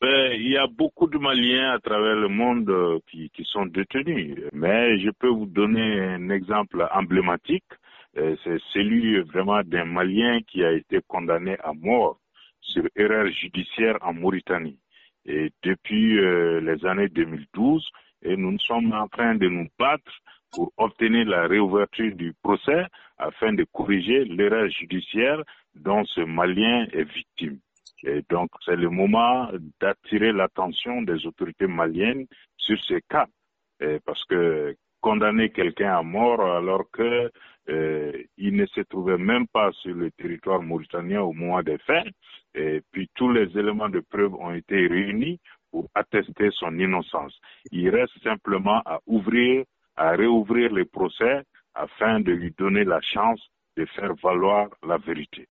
ben, Il y a beaucoup de Maliens à travers le monde euh, qui, qui sont détenus. Mais je peux vous donner un exemple emblématique. Euh, c'est celui vraiment d'un Malien qui a été condamné à mort sur erreur judiciaire en Mauritanie. Et depuis euh, les années 2012, et nous sommes en train de nous battre pour obtenir la réouverture du procès afin de corriger l'erreur judiciaire dont ce Malien est victime. Et donc, c'est le moment d'attirer l'attention des autorités maliennes sur ces cas. parce que condamner quelqu'un à mort alors que euh, ne se trouvait même pas sur le territoire mauritanien au moment des faits, et puis tous les éléments de preuve ont été réunis pour attester son innocence. Il reste simplement à ouvrir, à réouvrir les procès afin de lui donner la chance de faire valoir la vérité.